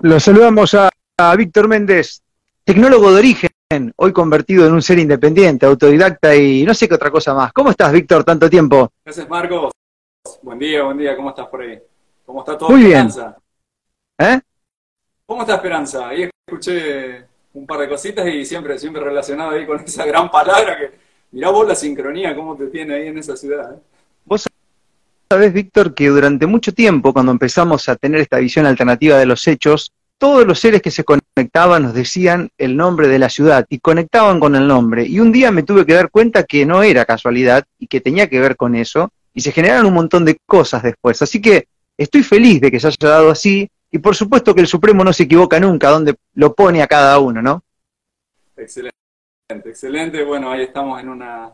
Lo saludamos a, Víctor Méndez, tecnólogo de origen, hoy convertido en un ser independiente, autodidacta y no sé qué otra cosa más. ¿Cómo estás, Víctor, tanto tiempo? Gracias, Marcos. Buen día, buen día. ¿Cómo estás por ahí? ¿Cómo está todo? Muy bien. ¿Eh? ¿Cómo está Esperanza? Ahí escuché un par de cositas y siempre, siempre relacionado ahí con esa gran palabra que, mirá vos la sincronía, cómo te tiene ahí en esa ciudad. ¿eh? Vos sabés, Víctor, que durante mucho tiempo, cuando empezamos a tener esta visión alternativa de los hechos, todos los seres que se conectaban nos decían el nombre de la ciudad y conectaban con el nombre. Y un día me tuve que dar cuenta que no era casualidad y que tenía que ver con eso. Y se generaron un montón de cosas después. Así que estoy feliz de que se haya dado así. Y por supuesto que el Supremo no se equivoca nunca donde lo pone a cada uno, ¿no? Excelente, excelente. Bueno, ahí estamos en una,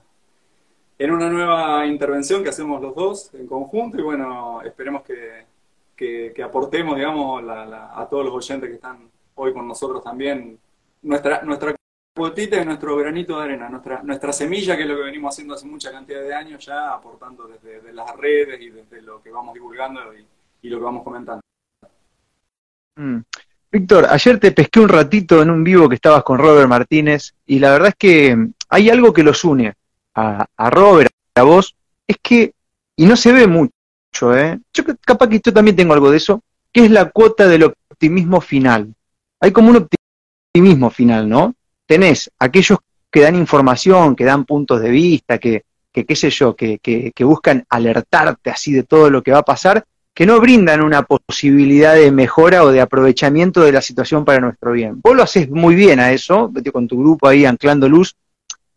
en una nueva intervención que hacemos los dos en conjunto y bueno, esperemos que, que, aportemos, digamos, a todos los oyentes que están hoy con nosotros también nuestra, nuestra cuotita y nuestro granito de arena, nuestra, nuestra semilla, que es lo que venimos haciendo hace mucha cantidad de años ya, aportando desde, las redes y desde lo que vamos divulgando y, lo que vamos comentando. Mm. Víctor, ayer te pesqué un ratito en un vivo que estabas con Robert Martínez y la verdad es que hay algo que los une a, a Robert, a vos, es que, y no se ve mucho, ¿eh? Yo capaz que yo también tengo algo de eso, que es la cuota del optimismo final. Hay como un optimismo final, ¿no? Tenés aquellos que dan información, que dan puntos de vista, que, que qué sé yo, que, que, que buscan alertarte así de todo lo que va a pasar, que no brindan una posibilidad de mejora o de aprovechamiento de la situación para nuestro bien. Vos lo haces muy bien a eso, con tu grupo ahí anclando luz.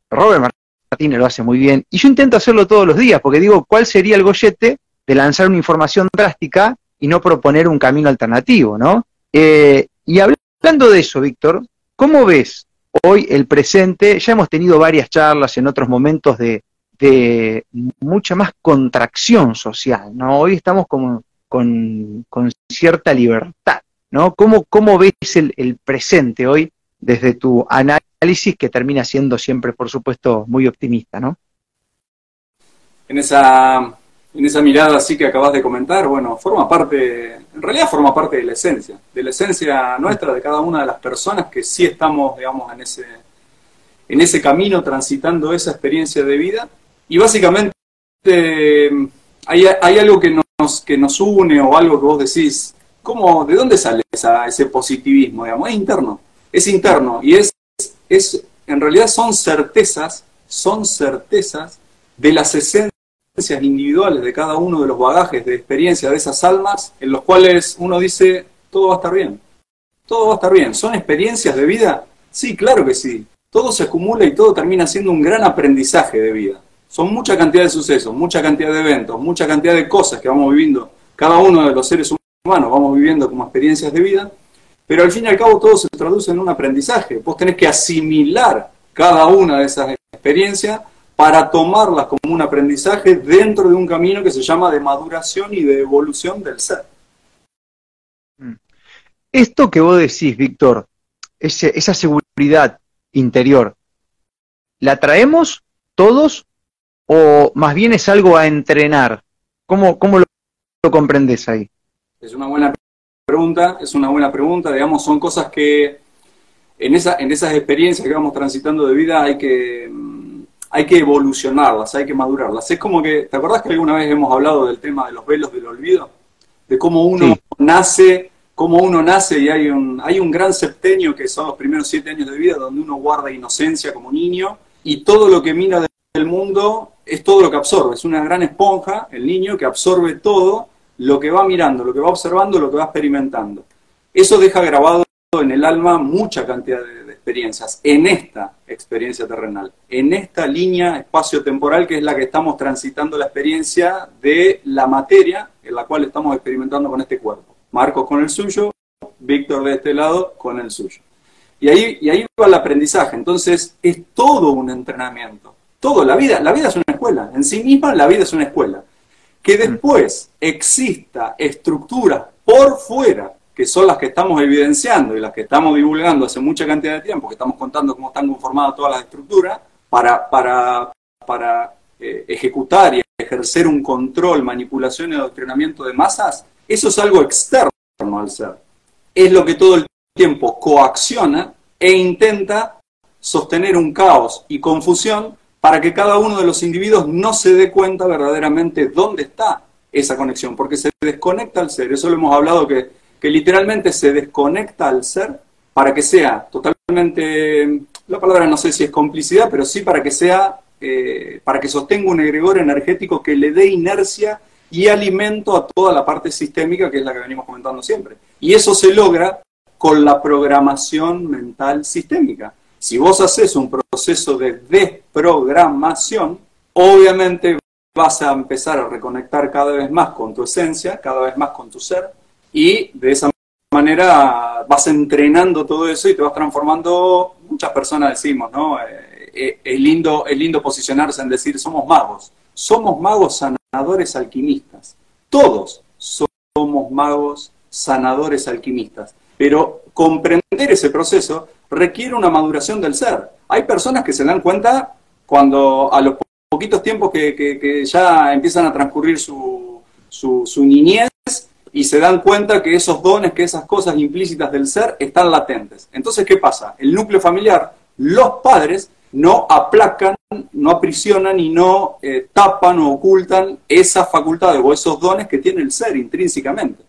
Robert Martínez lo hace muy bien. Y yo intento hacerlo todos los días, porque digo, ¿cuál sería el gollete de lanzar una información drástica y no proponer un camino alternativo, ¿no? Eh, y hablando de eso, Víctor, ¿cómo ves hoy el presente? Ya hemos tenido varias charlas en otros momentos de, mucha más contracción social, ¿no? Hoy estamos como con, cierta libertad, ¿no? ¿Cómo, cómo ves el presente hoy desde tu análisis que termina siendo siempre, por supuesto, muy optimista, ¿no? En esa en esa mirada así que acabas de comentar, bueno, forma parte, en realidad forma parte de la esencia, de la esencia nuestra, de cada una de las personas que sí estamos, digamos, en ese, en ese camino, transitando esa experiencia de vida. Y básicamente hay, hay algo que nos, que nos une o algo que vos decís, ¿cómo, ¿de dónde sale ese positivismo? Digamos? Es interno, es interno y es, es, en realidad son certezas, son certezas de las esencias individuales de cada uno de los bagajes de experiencia de esas almas, en los cuales uno dice, todo va a estar bien, todo va a estar bien. ¿Son experiencias de vida? Sí, claro que sí. Todo se acumula y todo termina siendo un gran aprendizaje de vida. Son mucha cantidad de sucesos, mucha cantidad de eventos, mucha cantidad de cosas que vamos viviendo, cada uno de los seres humanos vamos viviendo como experiencias de vida, pero al fin y al cabo todo se traduce en un aprendizaje. Vos tenés que asimilar cada una de esas experiencias para tomarlas como un aprendizaje dentro de un camino que se llama de maduración y de evolución del ser. Mm. Esto que vos decís, Víctor, esa seguridad interior, ¿la traemos todos o más bien es algo a entrenar? ¿Cómo, cómo lo, lo comprendes ahí? Es una buena pregunta, es una buena pregunta, digamos, son cosas que en, esa, en esas experiencias que vamos transitando de vida hay que hay que evolucionarlas, hay que madurarlas. Es como que, ¿te acordás que alguna vez hemos hablado del tema de los velos del olvido? De cómo uno nace, cómo uno nace y hay un, hay un gran septenio que son los primeros siete años de vida donde uno guarda inocencia como niño y todo lo que mira del mundo es todo lo que absorbe. Es una gran esponja, el niño, que absorbe todo lo que va mirando, lo que va observando, lo que va experimentando. Eso deja grabado en el alma mucha cantidad de, experiencias, en esta experiencia terrenal, en esta línea espacio-temporal que es la que estamos transitando la experiencia de la materia en la cual estamos experimentando con este cuerpo. Marcos con el suyo, Víctor de este lado con el suyo. Y ahí, y ahí va el aprendizaje. Entonces, es todo un entrenamiento. Todo, la vida, la vida es una escuela. En sí misma, la vida es una escuela. Que después exista estructura por fuera que son las que estamos evidenciando y las que estamos divulgando hace mucha cantidad de tiempo, que estamos contando cómo están conformadas todas las estructuras, para, para, para eh, ejecutar y ejercer un control, manipulación y adoctrinamiento de masas, eso es algo externo al ser. es lo que todo el tiempo coacciona e intenta sostener un caos y confusión para que cada uno de los individuos no se dé cuenta verdaderamente dónde está esa conexión, porque se desconecta al ser. Eso lo hemos hablado que, que literalmente se desconecta al ser para que sea totalmente, la palabra no sé si es complicidad, pero sí para que sea, eh, para que sostenga un egregor energético que le dé inercia y alimento a toda la parte sistémica que es la que venimos comentando siempre. Y eso se logra con la programación mental sistémica. Si vos haces un proceso de desprogramación, obviamente vas a empezar a reconectar cada vez más con tu esencia, cada vez más con tu ser, y de esa manera vas entrenando todo eso y te vas transformando, muchas personas decimos, ¿no? Eh, eh, lindo, es lindo posicionarse en decir somos magos, somos magos sanadores alquimistas, todos somos magos sanadores alquimistas, pero comprender ese proceso requiere una maduración del ser. Hay personas que se dan cuenta cuando a los poquitos tiempos que, ya empiezan a transcurrir su, su, niñez y se dan cuenta que esos dones, que esas cosas implícitas del ser están latentes. Entonces, ¿qué pasa? El núcleo familiar, los padres, no aplacan, no aprisionan y no eh, tapan o ocultan esas facultades o esos dones que tiene el ser intrínsecamente.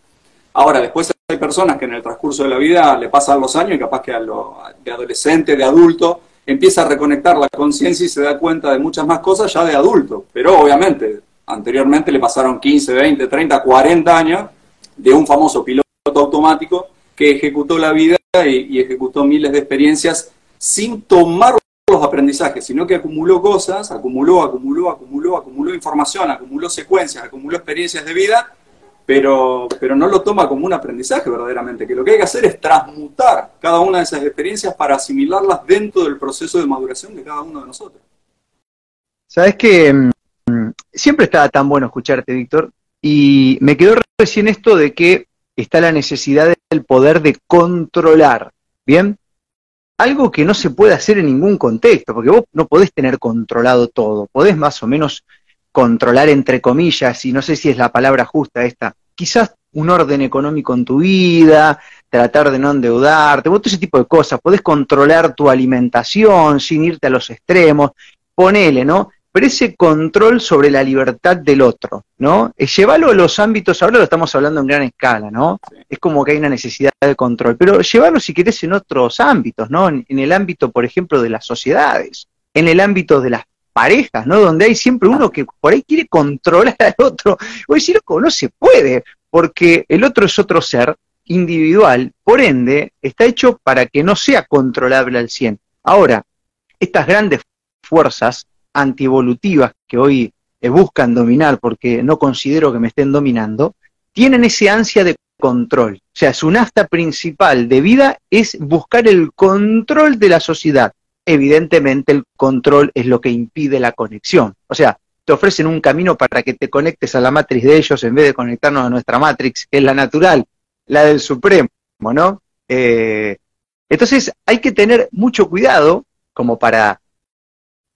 Ahora, después hay personas que en el transcurso de la vida le pasan los años y capaz que a lo, de adolescente, de adulto, empieza a reconectar la conciencia y se da cuenta de muchas más cosas ya de adulto. Pero obviamente, anteriormente le pasaron 15, 20, 30, 40 años de un famoso piloto automático que ejecutó la vida y, ejecutó miles de experiencias sin tomar los aprendizajes, sino que acumuló cosas, acumuló, acumuló, acumuló, acumuló información, acumuló secuencias, acumuló experiencias de vida pero, pero no lo toma como un aprendizaje verdaderamente, que lo que hay que hacer es transmutar cada una de esas experiencias para asimilarlas dentro del proceso de maduración de cada uno de nosotros. Sabes que mm, siempre estaba tan bueno escucharte, Víctor, y me quedó recién esto de que está la necesidad del poder de controlar, ¿bien? Algo que no se puede hacer en ningún contexto, porque vos no podés tener controlado todo, podés más o menos controlar entre comillas, y no sé si es la palabra justa esta, quizás un orden económico en tu vida, tratar de no endeudarte, todo ese tipo de cosas, podés controlar tu alimentación sin irte a los extremos, ponele, ¿no? Pero ese control sobre la libertad del otro, ¿no? Es llevarlo a los ámbitos, ahora lo estamos hablando en gran escala, ¿no? Es como que hay una necesidad de control, pero llevarlo si querés en otros ámbitos, ¿no? En, en el ámbito, por ejemplo, de las sociedades, en el ámbito de las parejas, ¿no? Donde hay siempre uno que por ahí quiere controlar al otro. O decir, loco, no se puede, porque el otro es otro ser individual, por ende, está hecho para que no sea controlable al 100. Ahora, estas grandes fuerzas antievolutivas que hoy eh, buscan dominar, porque no considero que me estén dominando, tienen ese ansia de control. O sea, su nafta principal de vida es buscar el control de la sociedad evidentemente el control es lo que impide la conexión. O sea, te ofrecen un camino para que te conectes a la matriz de ellos en vez de conectarnos a nuestra matrix, que es la natural, la del Supremo, ¿no? Eh, entonces hay que tener mucho cuidado como para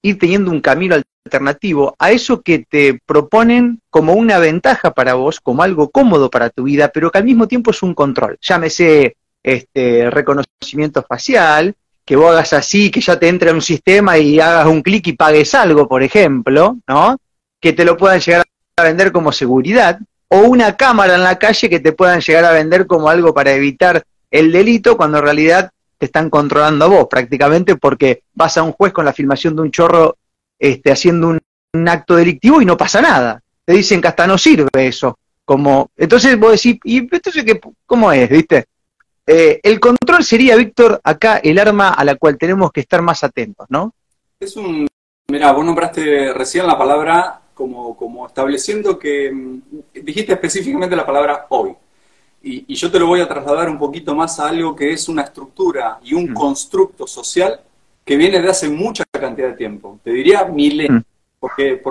ir teniendo un camino alternativo a eso que te proponen como una ventaja para vos, como algo cómodo para tu vida, pero que al mismo tiempo es un control. Llámese este reconocimiento facial, que vos hagas así, que ya te entre a un sistema y hagas un clic y pagues algo, por ejemplo, ¿no? Que te lo puedan llegar a vender como seguridad, o una cámara en la calle que te puedan llegar a vender como algo para evitar el delito, cuando en realidad te están controlando a vos prácticamente porque vas a un juez con la filmación de un chorro este, haciendo un, acto delictivo y no pasa nada. Te dicen que hasta no sirve eso. Como, entonces vos decís, ¿y entonces qué, cómo es? ¿Viste? Eh, el control sería, Víctor, acá el arma a la cual tenemos que estar más atentos, ¿no? Es un. Mira, vos nombraste recién la palabra como, como estableciendo que. Mm, dijiste específicamente la palabra hoy. Y, yo te lo voy a trasladar un poquito más a algo que es una estructura y un mm. constructo social que viene de hace mucha cantidad de tiempo. Te diría milenios. Mm. Porque,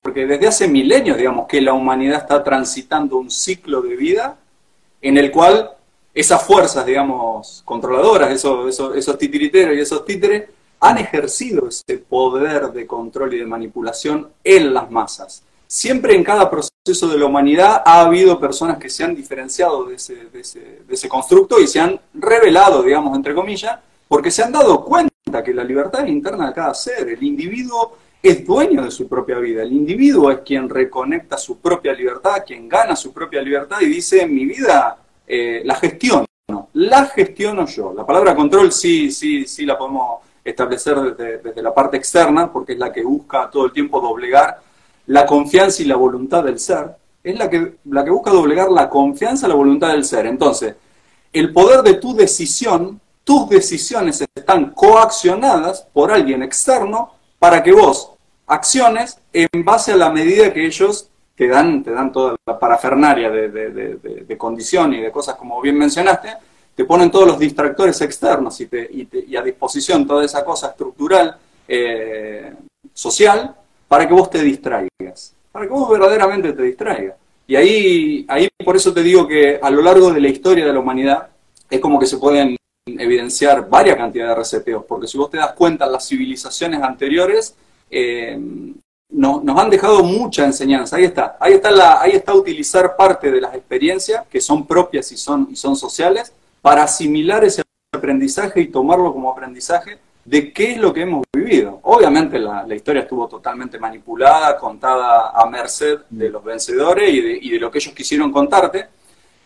porque desde hace milenios, digamos, que la humanidad está transitando un ciclo de vida en el cual esas fuerzas, digamos, controladoras, esos, esos, esos titiriteros y esos títeres, han ejercido ese poder de control y de manipulación en las masas. siempre en cada proceso de la humanidad ha habido personas que se han diferenciado de ese, de ese, de ese constructo y se han revelado, digamos, entre comillas, porque se han dado cuenta que la libertad es interna de cada ser, el individuo es dueño de su propia vida, el individuo es quien reconecta su propia libertad, quien gana su propia libertad y dice, mi vida eh, la gestiono, la gestiono yo. La palabra control sí, sí, sí la podemos establecer desde, la parte externa, porque es la que busca todo el tiempo doblegar la confianza y la voluntad del ser, es la que, la que busca doblegar la confianza y la voluntad del ser. Entonces, el poder de tu decisión, tus decisiones están coaccionadas por alguien externo para que vos acciones en base a la medida que ellos te dan, te dan toda la parafernaria de, de, de, condición y de cosas como bien mencionaste, te ponen todos los distractores externos y, te, y a disposición toda esa cosa estructural eh, social para que vos te distraigas, para que vos verdaderamente te distraigas. Y ahí, ahí por eso te digo que a lo largo de la historia de la humanidad es como que se pueden evidenciar varias cantidades de reseteos, porque si vos te das cuenta, las civilizaciones anteriores eh, no, nos han dejado mucha enseñanza. Ahí está, ahí está, ahí está utilizar parte de las experiencias que son propias y son, y son sociales para asimilar ese aprendizaje y tomarlo como aprendizaje de qué es lo que hemos vivido. Obviamente la, historia estuvo totalmente manipulada, contada a merced de los vencedores y de, y de, lo que ellos quisieron contarte.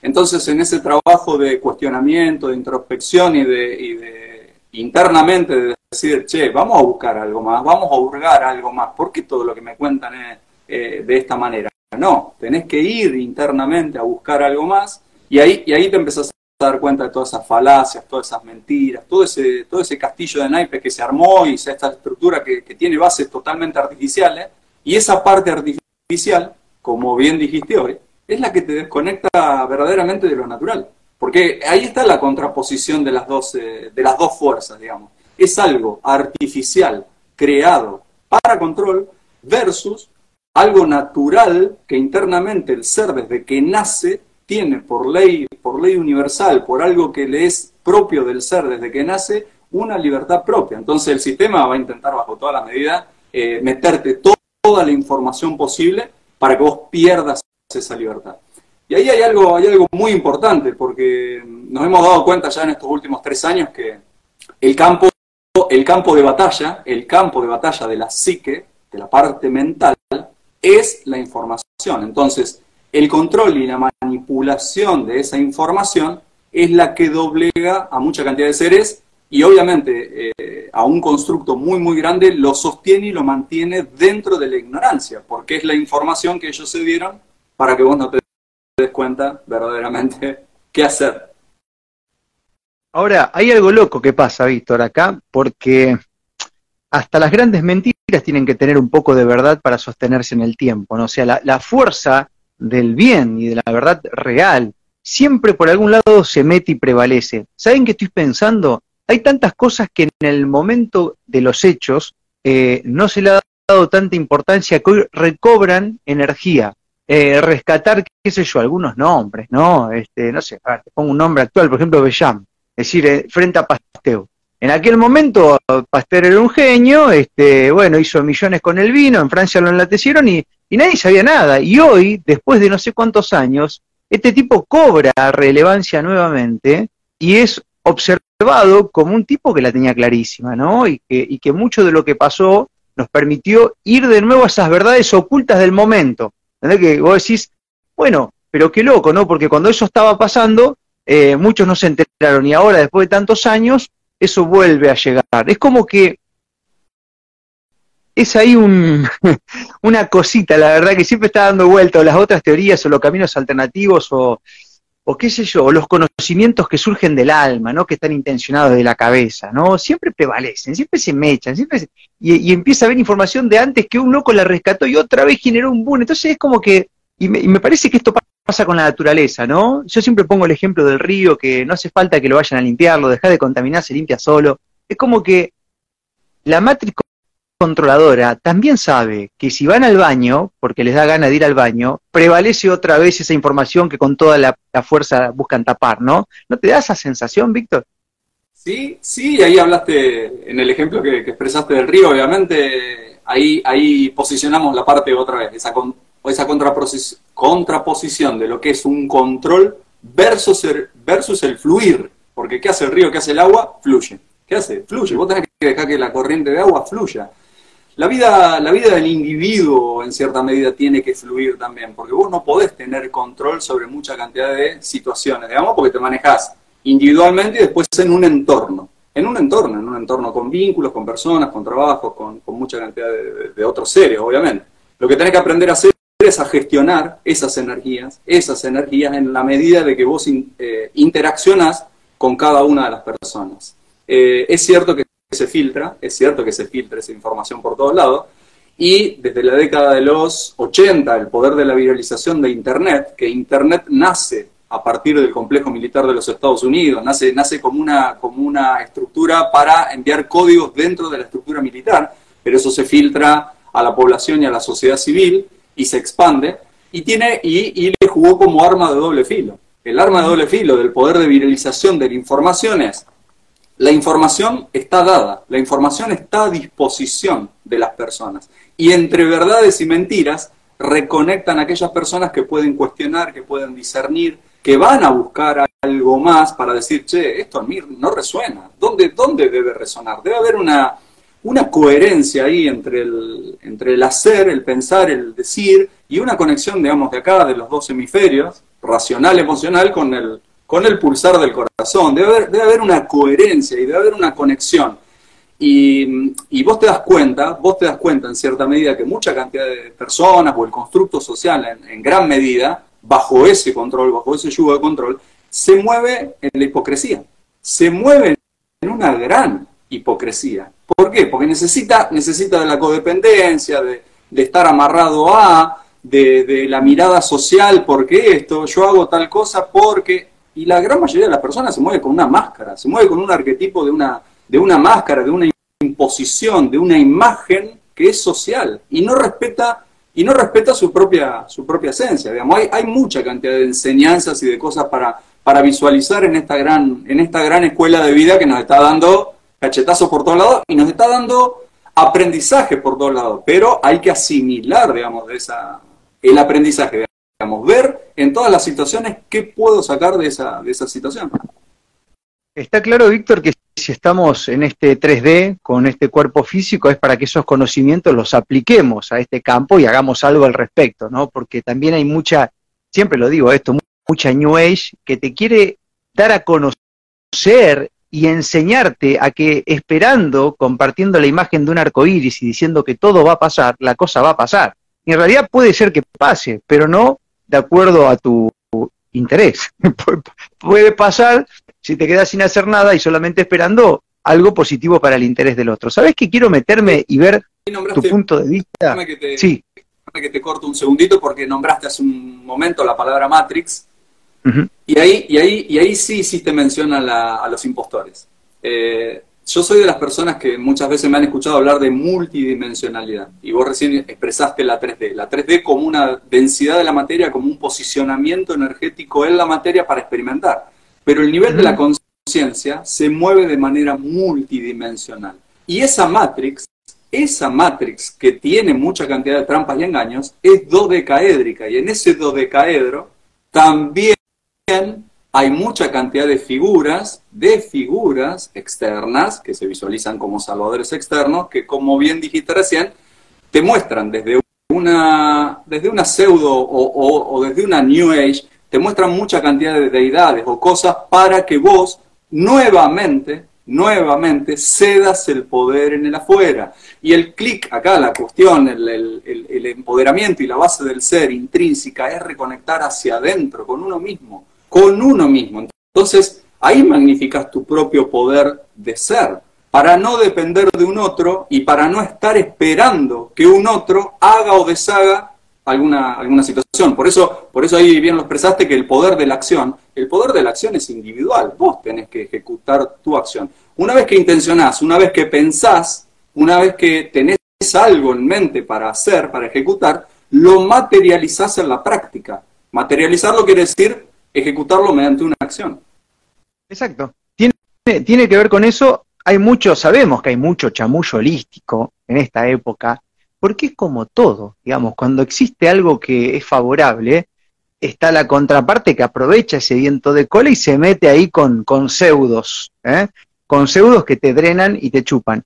Entonces, en ese trabajo de cuestionamiento, de introspección y de internamente de decir, che, vamos a buscar algo más, vamos a hurgar algo más, ¿por qué todo lo que me cuentan es eh, de esta manera? No, tenés que ir internamente a buscar algo más y ahí, y ahí te empezás dar cuenta de todas esas falacias, todas esas mentiras, todo ese, todo ese castillo de naipes que se armó y esta estructura que, tiene bases totalmente artificiales, y esa parte artificial, como bien dijiste hoy, es la que te desconecta verdaderamente de lo natural. Porque ahí está la contraposición de las dos, eh, de las dos fuerzas, digamos. Es algo artificial, creado para control, versus algo natural que internamente el ser desde que nace tiene por ley, por ley universal, por algo que le es propio del ser desde que nace, una libertad propia. Entonces el sistema va a intentar bajo todas las medidas eh, meterte to toda la información posible para que vos pierdas esa libertad. Y ahí hay algo, hay algo muy importante, porque nos hemos dado cuenta ya en estos últimos tres años que el campo, el campo de batalla, el campo de batalla de la psique, de la parte mental, es la información. Entonces, el control y la manipulación de esa información es la que doblega a mucha cantidad de seres y obviamente eh, a un constructo muy muy grande lo sostiene y lo mantiene dentro de la ignorancia, porque es la información que ellos se dieron para que vos no te des cuenta verdaderamente qué hacer. Ahora, hay algo loco que pasa, Víctor, acá, porque hasta las grandes mentiras tienen que tener un poco de verdad para sostenerse en el tiempo, ¿no? O sea, la, la fuerza del bien y de la verdad real, siempre por algún lado se mete y prevalece. ¿Saben qué estoy pensando? Hay tantas cosas que en el momento de los hechos eh, no se le ha dado tanta importancia que hoy recobran energía. Eh, rescatar, qué sé yo, algunos nombres, ¿no? Este, no sé, te pongo un nombre actual, por ejemplo, Bellam, es decir, eh, frente a Pasteur. En aquel momento Pasteur era un genio, este, bueno, hizo millones con el vino, en Francia lo enlatecieron y y nadie sabía nada. Y hoy, después de no sé cuántos años, este tipo cobra relevancia nuevamente y es observado como un tipo que la tenía clarísima, ¿no? Que, y que mucho de lo que pasó nos permitió ir de nuevo a esas verdades ocultas del momento. ¿Entendés? Que vos decís, bueno, pero qué loco, ¿no? Porque cuando eso estaba pasando, eh, muchos no se enteraron y ahora, después de tantos años, eso vuelve a llegar. Es como que es ahí un, una cosita, la verdad, que siempre está dando vuelta, o las otras teorías, o los caminos alternativos, o, o qué sé yo, los conocimientos que surgen del alma, ¿no? Que están intencionados de la cabeza, ¿no? Siempre prevalecen, siempre se mechan, siempre se, y, empieza a haber información de antes que un loco la rescató y otra vez generó un boom. Entonces es como que, y me, me parece que esto pasa con la naturaleza, ¿no? Yo siempre pongo el ejemplo del río, que no hace falta que lo vayan a limpiarlo, dejar de contaminar, se limpia solo. Es como que la matriz controladora también sabe que si van al baño, porque les da gana de ir al baño, prevalece otra vez esa información que con toda la, fuerza buscan tapar, ¿no? ¿No te da esa sensación, Víctor? Sí, sí, ahí hablaste en el ejemplo que, expresaste del río, obviamente, ahí, ahí posicionamos la parte otra vez, esa con, esa contraposición de lo que es un control versus el, versus el fluir. Porque ¿qué hace el río? ¿Qué hace el agua? Fluye. ¿Qué hace? Fluye. Vos tenés que dejar que la corriente de agua fluya. La vida, la vida del individuo en cierta medida tiene que fluir también, porque vos no podés tener control sobre mucha cantidad de situaciones, digamos, porque te manejás individualmente y después en un entorno. En un entorno, en un entorno con vínculos, con personas, con trabajos, con, mucha cantidad de, otros seres, obviamente. Lo que tenés que aprender a hacer es a gestionar esas energías, esas energías en la medida de que vos eh, interaccionás con cada una de las personas. Eh, es cierto que se filtra, es cierto que se filtra esa información por todos lados, y desde la década de los 80, el poder de la viralización de Internet, que Internet nace a partir del complejo militar de los Estados Unidos, nace, nace como, una, como una estructura para enviar códigos dentro de la estructura militar, pero eso se filtra a la población y a la sociedad civil y se expande, y, tiene, y, y le jugó como arma de doble filo. El arma de doble filo del poder de viralización de la información es la información está dada, la información está a disposición de las personas. Y entre verdades y mentiras reconectan a aquellas personas que pueden cuestionar, que pueden discernir, que van a buscar algo más para decir, che, esto a mí no resuena. ¿Dónde, dónde debe resonar? Debe haber una, una coherencia ahí entre el, entre el hacer, el pensar, el decir, y una conexión, digamos, de acá, de los dos hemisferios, racional, emocional, con el, con el pulsar del corazón. Debe haber, debe haber una coherencia y debe haber una conexión. Y, vos te das cuenta, vos te das cuenta en cierta medida que mucha cantidad de personas o el constructo social en, en gran medida, bajo ese control, bajo ese yugo de control, se mueve en la hipocresía. Se mueve en una gran hipocresía. ¿Por qué? Porque necesita, necesita de la codependencia, de, de estar amarrado a, de, de, la mirada social, porque esto, yo hago tal cosa porque y la gran mayoría de las personas se mueve con una máscara, se mueve con un arquetipo de una, de una máscara, de una imposición, de una imagen que es social y no respeta, y no respeta su propia, su propia esencia. Digamos. Hay, hay mucha cantidad de enseñanzas y de cosas para, para visualizar en esta, gran, en esta gran escuela de vida que nos está dando cachetazos por todos lados y nos está dando aprendizaje por todos lados, pero hay que asimilar, digamos, de esa, el aprendizaje ver en todas las situaciones qué puedo sacar de esa, de esa situación. Está claro, Víctor, que si estamos en este 3D con este cuerpo físico es para que esos conocimientos los apliquemos a este campo y hagamos algo al respecto, ¿no? Porque también hay mucha, siempre lo digo esto, mucha New Age que te quiere dar a conocer y enseñarte a que esperando, compartiendo la imagen de un arco iris y diciendo que todo va a pasar, la cosa va a pasar. Y en realidad puede ser que pase, pero no de acuerdo a tu interés. Puede pasar si te quedas sin hacer nada y solamente esperando algo positivo para el interés del otro. ¿Sabes que quiero meterme y ver tu punto de vista? Que te, sí. que te corto un segundito porque nombraste hace un momento la palabra Matrix. y, ahí, y, ahí, y ahí sí hiciste mención a, a los impostores. Eh, yo soy de las personas que muchas veces me han escuchado hablar de multidimensionalidad y vos recién expresaste la 3D. La 3D como una densidad de la materia, como un posicionamiento energético en la materia para experimentar. Pero el nivel de la conciencia se mueve de manera multidimensional. Y esa matrix, esa matrix que tiene mucha cantidad de trampas y engaños, es dodecaédrica. Y en ese dodecaedro también hay mucha cantidad de figuras, de figuras externas que se visualizan como salvadores externos, que como bien dijiste recién, te muestran desde una, desde una pseudo o, desde una New Age, te muestran mucha cantidad de deidades o cosas para que vos nuevamente, nuevamente cedas el poder en el afuera. Y el clic acá, la cuestión, el, el empoderamiento y la base del ser intrínseca es reconectar hacia adentro, con uno mismo con uno mismo. Entonces, ahí magnificas tu propio poder de ser, para no depender de un otro y para no estar esperando que un otro haga o deshaga alguna, alguna situación. Por eso, por eso ahí bien lo expresaste que el poder de la acción, el poder de la acción es individual, vos tenés que ejecutar tu acción. Una vez que intencionás, una vez que pensás, una vez que tenés algo en mente para hacer, para ejecutar, lo materializás en la práctica. Materializarlo quiere decir ejecutarlo mediante una acción. Exacto. Tiene, que ver con eso. Hay mucho, sabemos que hay mucho chamullo holístico en esta época, Porque es como todo, digamos, cuando existe algo que es favorable, está la contraparte que aprovecha ese viento de cola y se mete ahí con, con pseudos, ¿eh? con pseudos que te drenan y te chupan.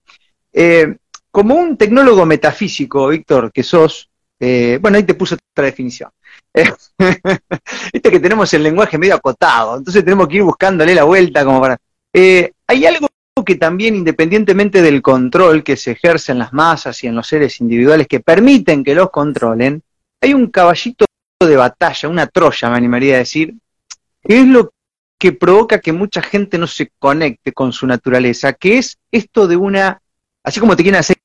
Eh, como un tecnólogo metafísico, Víctor, que sos, eh, bueno, ahí te puse otra definición. Viste que tenemos el lenguaje medio acotado, entonces tenemos que ir buscándole la vuelta como para... hay algo que también, independientemente del control que se ejerce en las masas y en los seres individuales que permiten que los controlen, hay un caballito de batalla, una Troya, me animaría a decir, que es lo que provoca que mucha gente no se conecte con su naturaleza, que es esto de una, así como te quieren hacer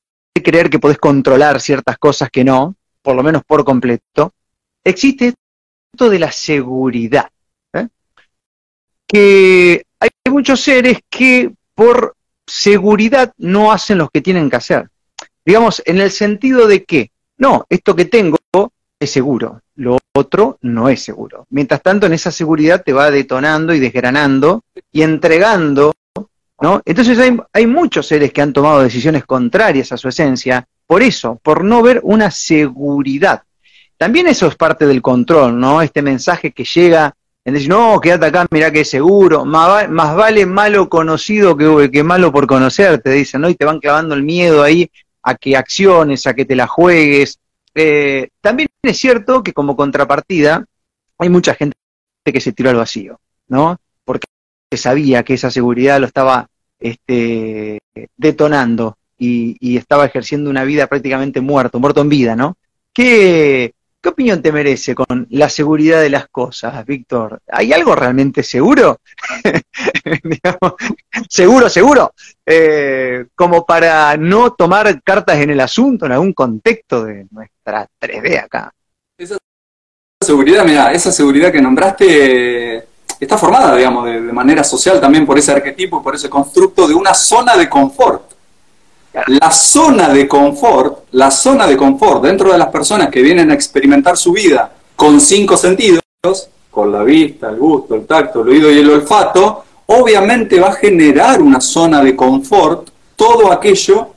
creer que podés controlar ciertas cosas que no, por lo menos por completo, existe esto de la seguridad. ¿eh? Que hay muchos seres que por seguridad no hacen lo que tienen que hacer. Digamos, en el sentido de que, no, esto que tengo es seguro, lo otro no es seguro. Mientras tanto, en esa seguridad te va detonando y desgranando y entregando, ¿no? Entonces hay, hay muchos seres que han tomado decisiones contrarias a su esencia, por eso, por no ver una seguridad. También eso es parte del control, ¿no? Este mensaje que llega en decir, no, quédate acá, mirá que es seguro, más, vale malo conocido que, malo por conocer, te dicen, ¿no? Y te van clavando el miedo ahí a que acciones, a que te la juegues. Eh, también es cierto que como contrapartida hay mucha gente que se tiró al vacío, ¿no? Porque sabía que esa seguridad lo estaba este, detonando y, y estaba ejerciendo una vida prácticamente muerto, muerto en vida, ¿no? ¿Qué, ¿Qué opinión te merece con la seguridad de las cosas, Víctor? ¿Hay algo realmente seguro? seguro, seguro, eh, como para no tomar cartas en el asunto en algún contexto de nuestra 3D acá. Esa seguridad, mira, esa seguridad que nombraste está formada, digamos, de, manera social también por ese arquetipo, por ese constructo de una zona de confort la zona de confort, la zona de confort dentro de las personas que vienen a experimentar su vida con cinco sentidos, con la vista, el gusto, el tacto, el oído y el olfato, obviamente va a generar una zona de confort todo aquello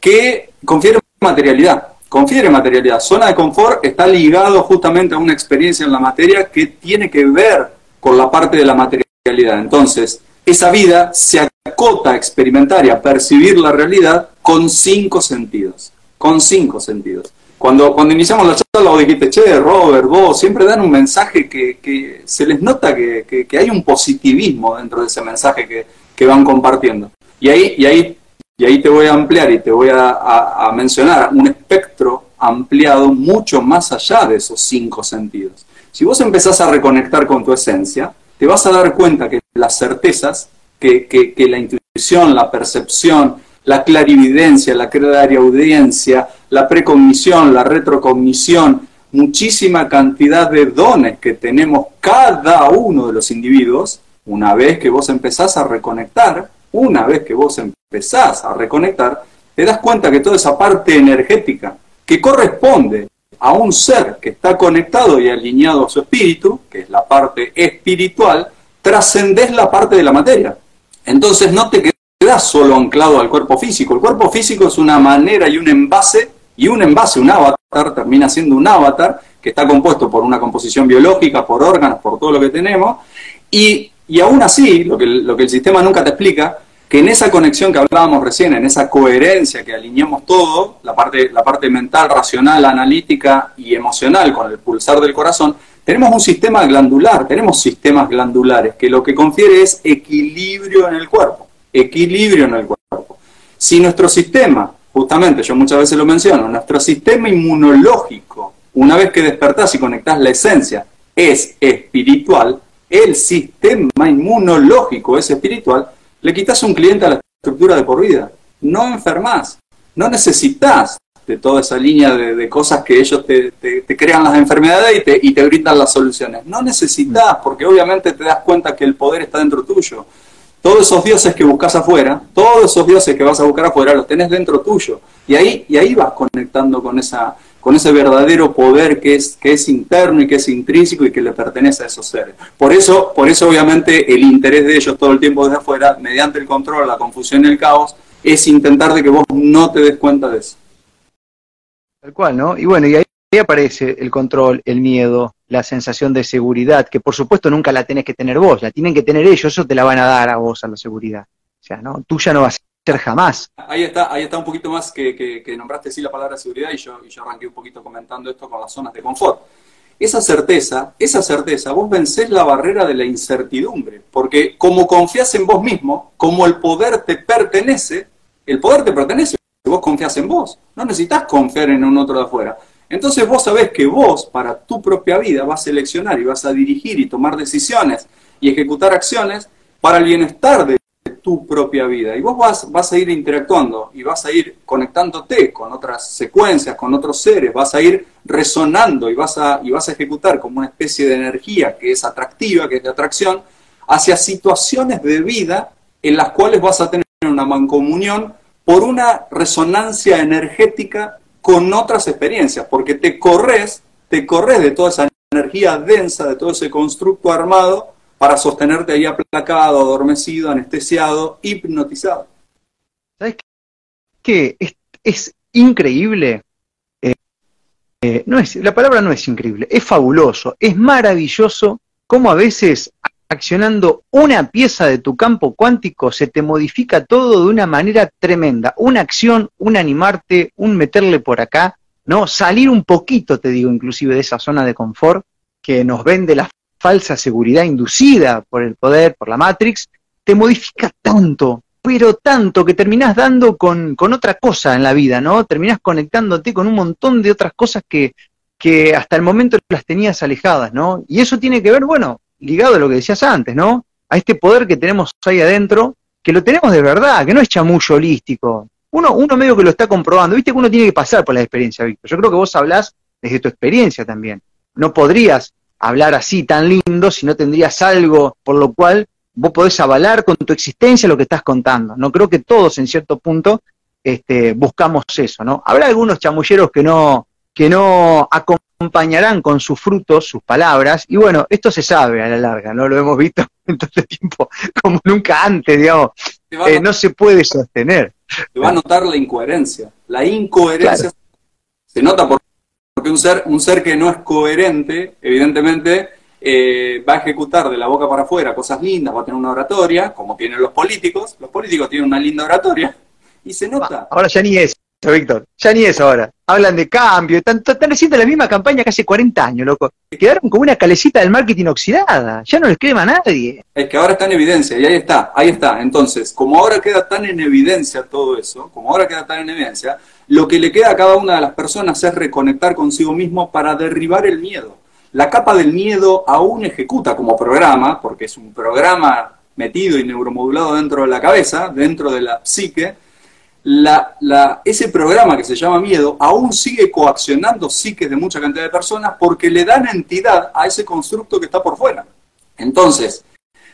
que confiere materialidad. Confiere materialidad. Zona de confort está ligado justamente a una experiencia en la materia que tiene que ver con la parte de la materialidad. Entonces, esa vida se acota a experimentar y a percibir la realidad con cinco sentidos. Con cinco sentidos. Cuando, cuando iniciamos la charla vos dijiste, che, Robert, vos, siempre dan un mensaje que, se les nota que, hay un positivismo dentro de ese mensaje que, van compartiendo. Y ahí, y, ahí, y ahí te voy a ampliar y te voy a mencionar un espectro ampliado mucho más allá de esos cinco sentidos. Si vos empezás a reconectar con tu esencia, te vas a dar cuenta que las certezas, que, la intuición, la percepción, la clarividencia, la audiencia, la precognición, la retrocognición, muchísima cantidad de dones que tenemos cada uno de los individuos, una vez que vos empezás a reconectar, una vez que vos empezás a reconectar, te das cuenta que toda esa parte energética que corresponde a un ser que está conectado y alineado a su espíritu, que es la parte espiritual, trascendes la parte de la materia. Entonces no te quedas solo anclado al cuerpo físico. El cuerpo físico es una manera y un envase, y un envase, un avatar, termina siendo un avatar que está compuesto por una composición biológica, por órganos, por todo lo que tenemos, y, y aún así, lo que, lo que el sistema nunca te explica, que en esa conexión que hablábamos recién, en esa coherencia que alineamos todo, la parte, la parte mental, racional, analítica y emocional con el pulsar del corazón, tenemos un sistema glandular, tenemos sistemas glandulares que lo que confiere es equilibrio en el cuerpo, equilibrio en el cuerpo. Si nuestro sistema, justamente yo muchas veces lo menciono, nuestro sistema inmunológico, una vez que despertás y conectás la esencia, es espiritual, el sistema inmunológico es espiritual, le quitas un cliente a la estructura de por vida. No enfermas. No necesitas de toda esa línea de, cosas que ellos te, crean las enfermedades y te, y te brindan las soluciones. No necesitas, porque obviamente te das cuenta que el poder está dentro tuyo. Todos esos dioses que buscas afuera, todos esos dioses que vas a buscar afuera, los tenés dentro tuyo. Y ahí, y ahí vas conectando con esa, con ese verdadero poder que es, que es interno y que es intrínseco y que le pertenece a esos seres. Por eso, por eso obviamente el interés de ellos todo el tiempo desde afuera, mediante el control, la confusión y el caos, es intentar de que vos no te des cuenta de eso. Tal cual, ¿no? Y bueno, y ahí aparece el control, el miedo, la sensación de seguridad, que por supuesto nunca la tenés que tener vos, la tienen que tener ellos, eso te la van a dar a vos a la seguridad. O sea, ¿no? Tuya no va a jamás. Ahí está, ahí está un poquito más que, que, nombraste sí la palabra seguridad y yo, y yo arranqué un poquito comentando esto con las zonas de confort. Esa certeza, esa certeza, vos vencés la barrera de la incertidumbre, porque como confías en vos mismo, como el poder te pertenece, el poder te pertenece, vos confías en vos, no necesitas confiar en un otro de afuera. Entonces vos sabés que vos, para tu propia vida, vas a seleccionar y vas a dirigir y tomar decisiones y ejecutar acciones para el bienestar de tu propia vida. Y vos vas, vas a ir interactuando y vas a ir conectándote con otras secuencias, con otros seres, vas a ir resonando y vas a, y vas a ejecutar como una especie de energía que es atractiva, que es de atracción, hacia situaciones de vida en las cuales vas a tener una mancomunión por una resonancia energética con otras experiencias, porque te corres, te corres de toda esa energía densa, de todo ese constructo armado, para sostenerte ahí aplacado, adormecido, anestesiado, hipnotizado. ¿Sabes qué? Es, increíble. Eh, eh, no es, la palabra no es increíble, es fabuloso, es maravilloso cómo a veces accionando una pieza de tu campo cuántico se te modifica todo de una manera tremenda. Una acción, un animarte, un meterle por acá, ¿no? Salir un poquito, te digo, inclusive de esa zona de confort que nos vende la falsa seguridad inducida por el poder, por la Matrix, te modifica tanto, pero tanto que terminás dando con, con otra cosa en la vida, ¿no? Terminás conectándote con un montón de otras cosas que, que hasta el momento las tenías alejadas, ¿no? Y eso tiene que ver, bueno, ligado a lo que decías antes, ¿no? A este poder que tenemos ahí adentro, que lo tenemos de verdad, que no es chamullo holístico. Uno, uno medio que lo está comprobando, viste que uno tiene que pasar por la experiencia, Víctor. Yo creo que vos hablás desde tu experiencia también. No podrías hablar así tan lindo si no tendrías algo por lo cual vos podés avalar con tu existencia lo que estás contando. No creo que todos en cierto punto este, buscamos eso, ¿no? Habrá algunos chamulleros que no, que no acompañarán con sus frutos, sus palabras, y bueno, esto se sabe a la larga, ¿no? Lo hemos visto en todo este tiempo, como nunca antes, digamos, eh, no se puede sostener. Se va a notar la incoherencia, la incoherencia se nota porque un ser, un ser que no es coherente, evidentemente, eh, va a ejecutar de la boca para afuera cosas lindas, va a tener una oratoria, como tienen los políticos, los políticos tienen una linda oratoria, y se nota. Ahora ya ni es. Víctor. Ya ni eso ahora. Hablan de cambio, están, están haciendo la misma campaña que hace 40 años, loco. Quedaron como una calecita del marketing oxidada. Ya no les crema a nadie. Es que ahora está en evidencia, y ahí está, ahí está. Entonces, como ahora queda tan en evidencia todo eso, como ahora queda tan en evidencia, lo que le queda a cada una de las personas es reconectar consigo mismo para derribar el miedo. La capa del miedo aún ejecuta como programa, porque es un programa metido y neuromodulado dentro de la cabeza, dentro de la psique, ese programa que se llama miedo aún sigue coaccionando psiques de mucha cantidad de personas porque le dan entidad a ese constructo que está por fuera. Entonces,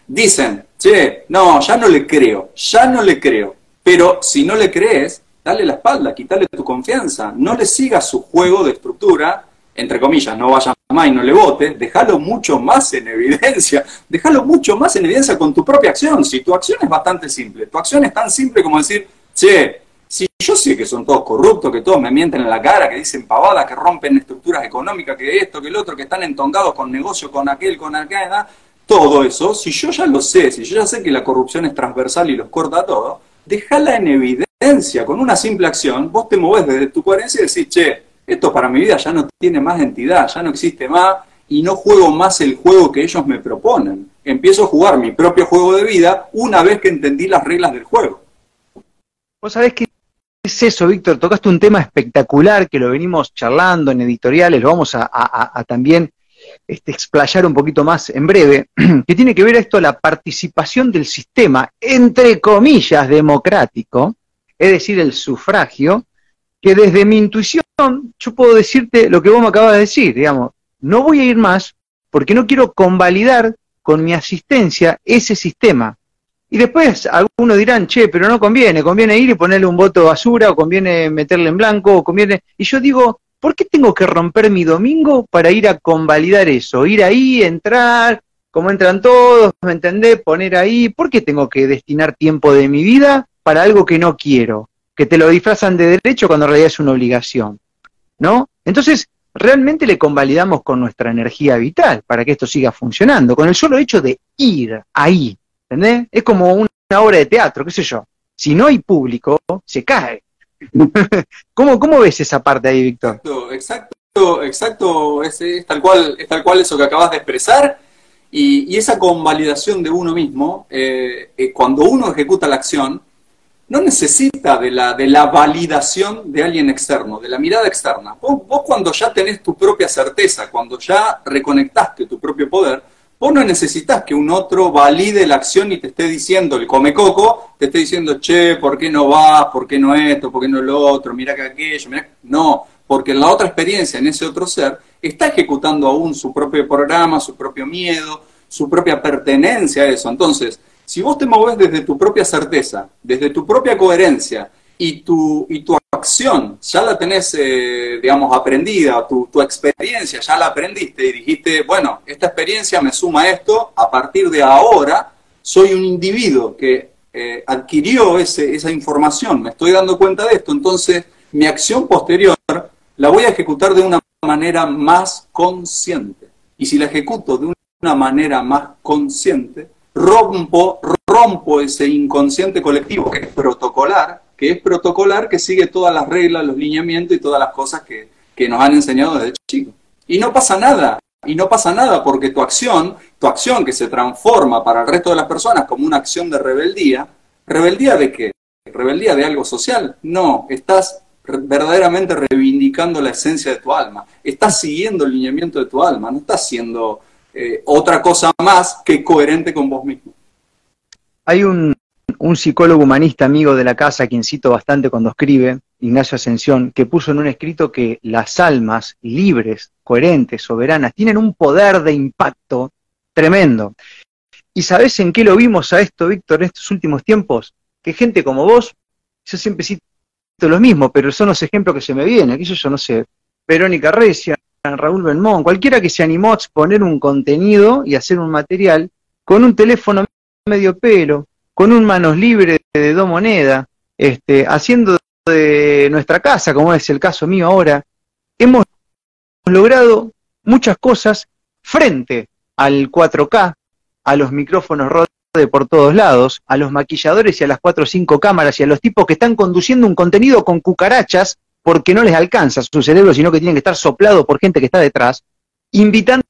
dicen, che, no, ya no le creo, ya no le creo. Pero si no le crees, dale la espalda, quítale tu confianza, no le sigas su juego de estructura, entre comillas, no vaya más y no le vote, déjalo mucho más en evidencia, déjalo mucho más en evidencia con tu propia acción. Si tu acción es bastante simple, tu acción es tan simple como decir, che, si yo sé que son todos corruptos, que todos me mienten en la cara, que dicen pavadas, que rompen estructuras económicas, que esto, que el otro, que están entongados con negocio, con aquel, con aquel, todo eso, si yo ya lo sé, si yo ya sé que la corrupción es transversal y los corta todo, déjala en evidencia, con una simple acción, vos te movés desde tu coherencia y decís, che, esto para mi vida ya no tiene más entidad, ya no existe más, y no juego más el juego que ellos me proponen. Empiezo a jugar mi propio juego de vida una vez que entendí las reglas del juego. Vos sabés que es eso, Víctor, tocaste un tema espectacular que lo venimos charlando en editoriales, lo vamos a, también este, explayar un poquito más en breve, que tiene que ver esto, la participación del sistema, entre comillas, democrático, es decir, el sufragio, que desde mi intuición yo puedo decirte lo que vos me acabas de decir, digamos, no voy a ir más porque no quiero convalidar con mi asistencia ese sistema. Y después algunos dirán, che, pero no conviene, conviene ir y ponerle un voto basura, o conviene meterle en blanco, o conviene... Y yo digo, ¿por qué tengo que romper mi domingo para ir a convalidar eso? Ir ahí, entrar, como entran todos, ¿me entendés? Poner ahí, ¿por qué tengo que destinar tiempo de mi vida para algo que no quiero? Que te lo disfrazan de derecho cuando en realidad es una obligación. ¿no? Entonces, realmente le convalidamos con nuestra energía vital para que esto siga funcionando, con el solo hecho de ir ahí, ¿entendés? Es como una obra de teatro, qué sé yo. Si no hay público, se cae. ¿Cómo, ¿Cómo ves esa parte ahí, Víctor? Exacto, exacto, exacto, es, tal cual, es tal cual eso que acabas de expresar. Y, esa convalidación de uno mismo, eh, eh, cuando uno ejecuta la acción, no necesita de la, de la validación de alguien externo, de la mirada externa. Vos, cuando ya tenés tu propia certeza, cuando ya reconectaste tu propio poder, vos no necesitas que un otro valide la acción y te esté diciendo, el come coco, te esté diciendo, che, ¿por qué no vas? ¿Por qué no esto? ¿Por qué no lo otro? Mira que aquello, mira. No, porque en la otra experiencia, en ese otro ser, está ejecutando aún su propio programa, su propio miedo, su propia pertenencia a eso. Entonces, si vos te moves desde tu propia certeza, desde tu propia coherencia y tu, y tu acción ya la tenés, eh, digamos, aprendida, tu, tu experiencia ya la aprendiste y dijiste, bueno, esta experiencia me suma esto, a partir de ahora soy un individuo que eh, adquirió ese, esa información, me estoy dando cuenta de esto, entonces mi acción posterior la voy a ejecutar de una manera más consciente. Y si la ejecuto de una manera más consciente, rompo, rompo ese inconsciente colectivo que es protocolar, que es protocolar, que sigue todas las reglas, los lineamientos y todas las cosas que, que nos han enseñado desde chico. Y no pasa nada, y no pasa nada porque tu acción, tu acción que se transforma para el resto de las personas como una acción de rebeldía, ¿rebeldía de qué? ¿Rebeldía de algo social? No, estás verdaderamente reivindicando la esencia de tu alma, estás siguiendo el lineamiento de tu alma, no estás siendo eh, otra cosa más que coherente con vos mismo. Hay un, psicólogo humanista amigo de la casa, quien cito bastante cuando escribe, Ignacio Ascensión, que puso en un escrito que las almas libres, coherentes, soberanas, tienen un poder de impacto tremendo. ¿Y sabes en qué lo vimos a esto, Víctor, en estos últimos tiempos? Que gente como vos, yo siempre cito lo mismo, pero son los ejemplos que se me vienen, que yo no sé, Verónica Recia, Raúl Belmont, cualquiera que se animó a exponer un contenido y hacer un material con un teléfono medio pelo, con un manos libres de dos monedas, este, haciendo de nuestra casa, como es el caso mío ahora, hemos logrado muchas cosas frente al 4K, a los micrófonos de por todos lados, a los maquilladores y a las cuatro o cinco cámaras y a los tipos que están conduciendo un contenido con cucarachas porque no les alcanza su cerebro, sino que tienen que estar soplados por gente que está detrás, invitando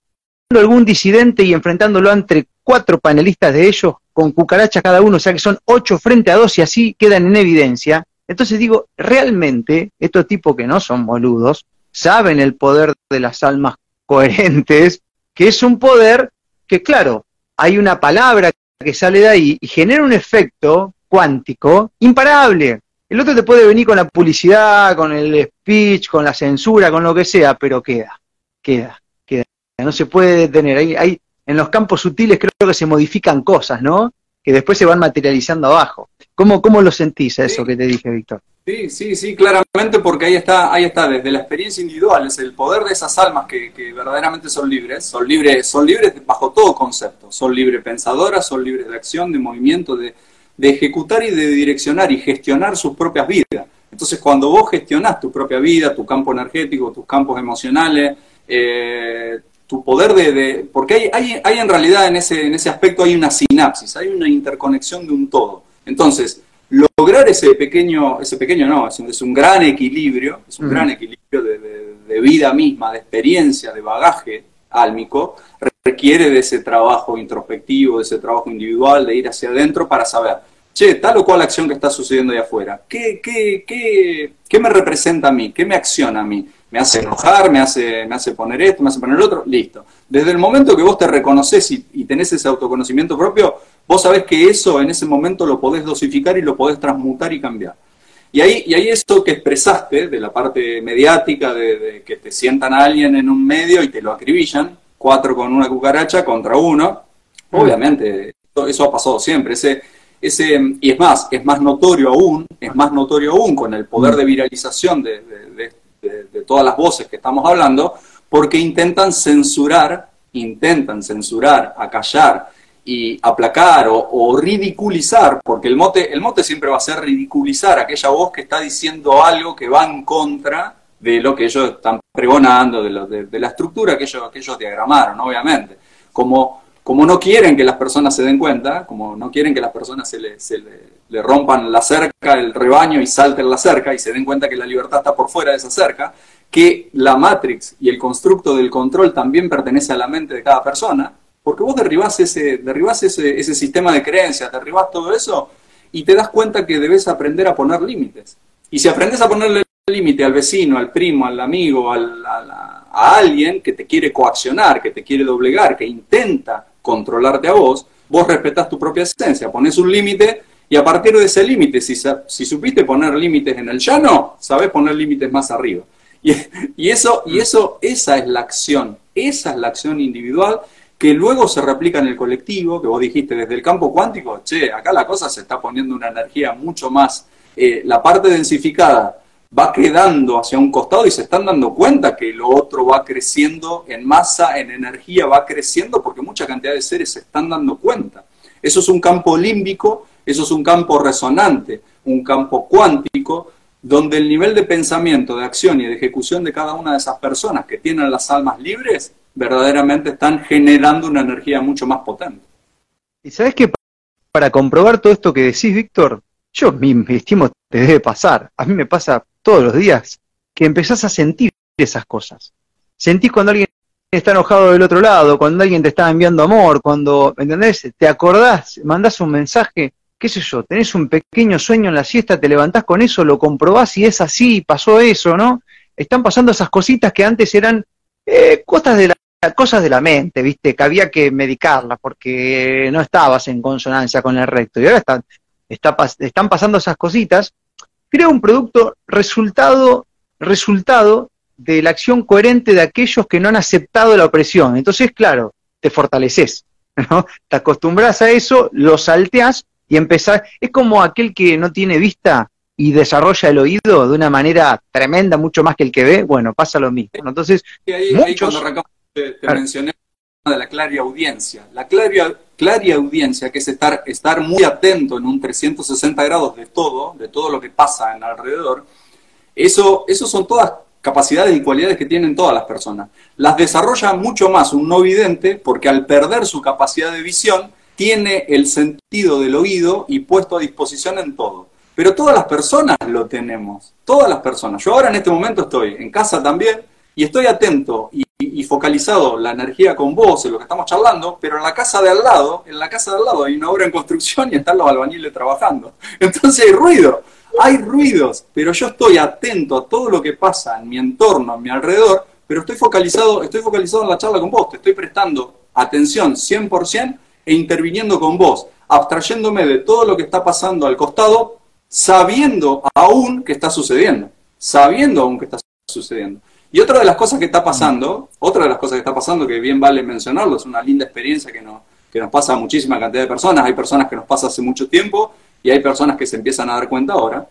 a algún disidente y enfrentándolo entre cuatro panelistas de ellos con cucarachas cada uno, o sea que son ocho frente a dos y así quedan en evidencia. Entonces digo, realmente estos tipos que no son boludos, saben el poder de las almas coherentes, que es un poder que, claro, hay una palabra que sale de ahí y genera un efecto cuántico imparable. El otro te puede venir con la publicidad, con el speech, con la censura, con lo que sea, pero queda, queda, queda. No se puede detener. Hay, hay, en los campos sutiles creo que se modifican cosas, ¿no? Que después se van materializando abajo. ¿Cómo, cómo lo sentís eso que te dije, Víctor? Sí, sí, sí, claramente porque ahí está, ahí está, desde la experiencia individual, es el poder de esas almas que, que verdaderamente son libres, son libres, son libres bajo todo concepto, son libres pensadoras, son libres de acción, de movimiento, de, de ejecutar y de direccionar y gestionar sus propias vidas. Entonces, cuando vos gestionás tu propia vida, tu campo energético, tus campos emocionales, eh, tu poder de... porque hay, hay, hay, en realidad en ese, en ese aspecto hay una sinapsis, hay una interconexión de un todo. Entonces, lograr ese pequeño, ese pequeño no, es un, es un gran equilibrio, es un gran equilibrio de, de vida misma, de experiencia, de bagaje álmico, requiere de ese trabajo introspectivo, de ese trabajo individual, de ir hacia adentro para saber, che, tal o cual acción que está sucediendo ahí afuera, ¿qué, qué, qué, me representa a mí? ¿Qué me acciona a mí? ¿Me hace enojar? ¿Me hace, me hace poner esto? ¿Me hace poner lo otro? Listo. Desde el momento que vos te reconoces y, y tenés ese autoconocimiento propio, vos sabés que eso en ese momento lo podés dosificar y lo podés transmutar y cambiar. Y ahí, y ahí eso que expresaste de la parte mediática, de, de, que te sientan a alguien en un medio y te lo acribillan, cuatro con una cucaracha contra uno, obviamente eso ha pasado siempre. Ese, ese, y es más, es más notorio aún, es más notorio aún con el poder de viralización de, de todas las voces que estamos hablando, porque intentan censurar, intentan censurar, acallar y aplacar o, o, ridiculizar, porque el mote, el mote siempre va a ser ridiculizar aquella voz que está diciendo algo que va en contra de lo que ellos están pregonando, de, de, la estructura que ellos, que ellos diagramaron, obviamente. Como, como no quieren que las personas se den cuenta, como no quieren que las personas se le, se le, rompan la cerca, el rebaño y salten la cerca y se den cuenta que la libertad está por fuera de esa cerca, que la matrix y el constructo del control también pertenece a la mente de cada persona, porque vos derribás ese, derribás ese, ese sistema de creencias, derribás todo eso y te das cuenta que debes aprender a poner límites. Y si aprendes a ponerle límite al vecino, al primo, al amigo, a, alguien que te quiere coaccionar, que te quiere doblegar, que intenta controlarte a vos, vos respetás tu propia esencia, pones un límite y a partir de ese límite, si, si supiste poner límites en el llano, sabes poner límites más arriba. Y, y, eso, y eso, esa es la acción, esa es la acción individual que luego se replica en el colectivo, que vos dijiste desde el campo cuántico, che, acá la cosa se está poniendo una energía mucho más, eh, la parte densificada va quedando hacia un costado y se están dando cuenta que lo otro va creciendo en masa, en energía, va creciendo porque mucha cantidad de seres se están dando cuenta. Eso es un campo límbico, eso es un campo resonante, un campo cuántico, donde el nivel de pensamiento, de acción y de ejecución de cada una de esas personas que tienen las almas libres verdaderamente están generando una energía mucho más potente. Y sabes que para comprobar todo esto que decís, Víctor, yo me estimo te debe pasar. A mí me pasa todos los días que empezás a sentir esas cosas. Sentís cuando alguien está enojado del otro lado, cuando alguien te está enviando amor, cuando, ¿entendés? Te acordás, mandás un mensaje, qué sé yo, tenés un pequeño sueño en la siesta, te levantás con eso, lo comprobás y es así, pasó eso, ¿no? Están pasando esas cositas que antes eran eh, cosas de la cosas de la mente, viste, que había que medicarlas porque no estabas en consonancia con el recto. Y ahora están, están pasando esas cositas. Crea un producto resultado, resultado de la acción coherente de aquellos que no han aceptado la opresión. Entonces, claro, te fortaleces, ¿no? Te acostumbras a eso, lo salteas y empezás. Es como aquel que no tiene vista y desarrolla el oído de una manera tremenda, mucho más que el que ve, bueno, pasa lo mismo. Entonces, muchos te, mencioné de la claria audiencia. La claria, audiencia, que es estar, estar muy atento en un 360 grados de todo, de todo lo que pasa en alrededor, eso, eso son todas capacidades y cualidades que tienen todas las personas. Las desarrolla mucho más un no vidente porque al perder su capacidad de visión, tiene el sentido del oído y puesto a disposición en todo. Pero todas las personas lo tenemos, todas las personas. Yo ahora en este momento estoy en casa también y estoy atento y focalizado la energía con vos en lo que estamos charlando, pero en la casa de al lado, en la casa de al lado hay una obra en construcción y están los albañiles trabajando. Entonces hay ruido, hay ruidos, pero yo estoy atento a todo lo que pasa en mi entorno, a mi alrededor, pero estoy focalizado, estoy focalizado en la charla con vos, te estoy prestando atención 100% e interviniendo con vos, abstrayéndome de todo lo que está pasando al costado, sabiendo aún que está sucediendo, sabiendo aún que está sucediendo. Y otra de las cosas que está pasando, otra de las cosas que está pasando, que bien vale mencionarlo, es una linda experiencia que nos, que nos pasa a muchísima cantidad de personas, hay personas que nos pasa hace mucho tiempo y hay personas que se empiezan a dar cuenta ahora,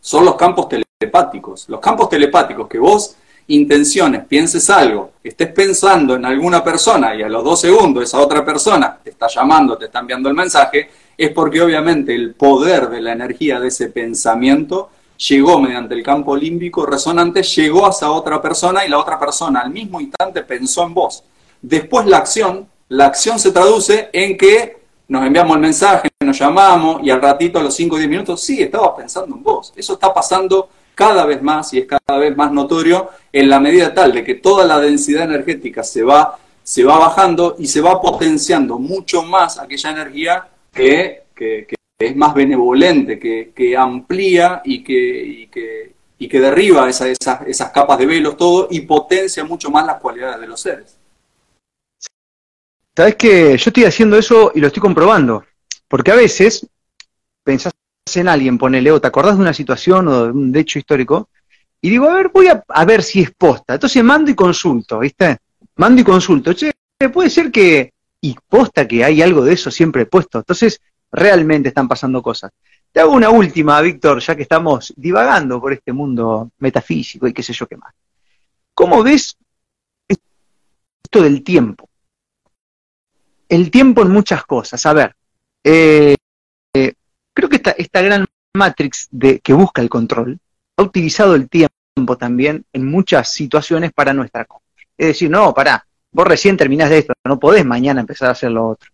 son los campos telepáticos. Los campos telepáticos que vos intenciones, pienses algo, estés pensando en alguna persona y a los dos segundos esa otra persona te está llamando, te está enviando el mensaje, es porque obviamente el poder de la energía de ese pensamiento llegó mediante el campo límbico resonante, llegó a esa otra persona y la otra persona al mismo instante pensó en vos. Después la acción, la acción se traduce en que nos enviamos el mensaje, nos llamamos y al ratito, a los 5 o 10 minutos, sí, estaba pensando en vos. Eso está pasando cada vez más y es cada vez más notorio en la medida tal de que toda la densidad energética se va, se va bajando y se va potenciando mucho más aquella energía que, que es más benevolente, que, amplía y que, y que, derriba esas, esas capas de velos, todo, y potencia mucho más las cualidades de los seres. Sabes que yo estoy haciendo eso y lo estoy comprobando, porque a veces pensás en alguien, ponele, o te acordás de una situación o de un hecho histórico, y digo, a ver, voy a, a ver si es posta. Entonces mando y consulto, ¿viste? Mando y consulto. Che, puede ser que, y posta que hay algo de eso siempre puesto. Entonces realmente están pasando cosas. Te hago una última, Víctor, ya que estamos divagando por este mundo metafísico y qué sé yo qué más. ¿Cómo ves esto del tiempo? El tiempo en muchas cosas. A ver, eh, creo que esta, gran matrix de, que busca el control ha utilizado el tiempo tiempo también en muchas situaciones para nuestra cosa. Es decir, no, pará, vos recién terminás de esto, no podés mañana empezar a hacer lo otro.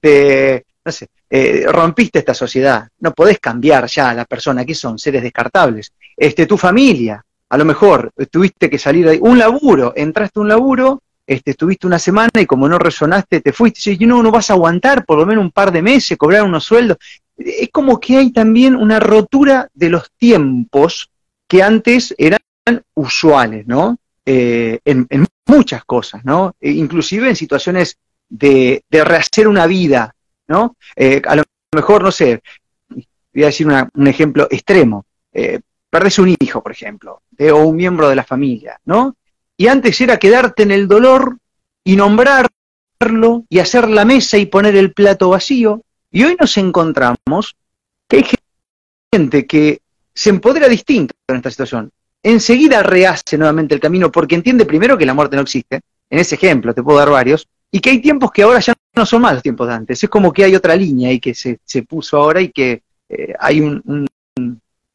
Este, no sé, eh, rompiste esta sociedad, no podés cambiar ya a la persona, que son seres descartables. Este, tu familia, a lo mejor tuviste que salir de un laburo, entraste a un laburo, este, estuviste una semana y como no resonaste, te fuiste, y no, no vas a aguantar por lo menos un par de meses, cobrar unos sueldos. Es como que hay también una rotura de los tiempos que antes eran usuales, ¿no? Eh, en, muchas cosas, ¿no? E inclusive en situaciones de, rehacer una vida, ¿no? Eh, a lo mejor, no sé, voy a decir un ejemplo extremo. Eh, perdés un hijo, por ejemplo, o un miembro de la familia, ¿no? Y antes era quedarte en el dolor y nombrarlo y hacer la mesa y poner el plato vacío. Y hoy nos encontramos que hay gente que se empodera distinto en esta situación enseguida rehace nuevamente el camino porque entiende primero que la muerte no existe, en ese ejemplo te puedo dar varios, y que hay tiempos que ahora ya no son más los tiempos de antes, es como que hay otra línea ahí que se, se puso ahora y que eh, hay un,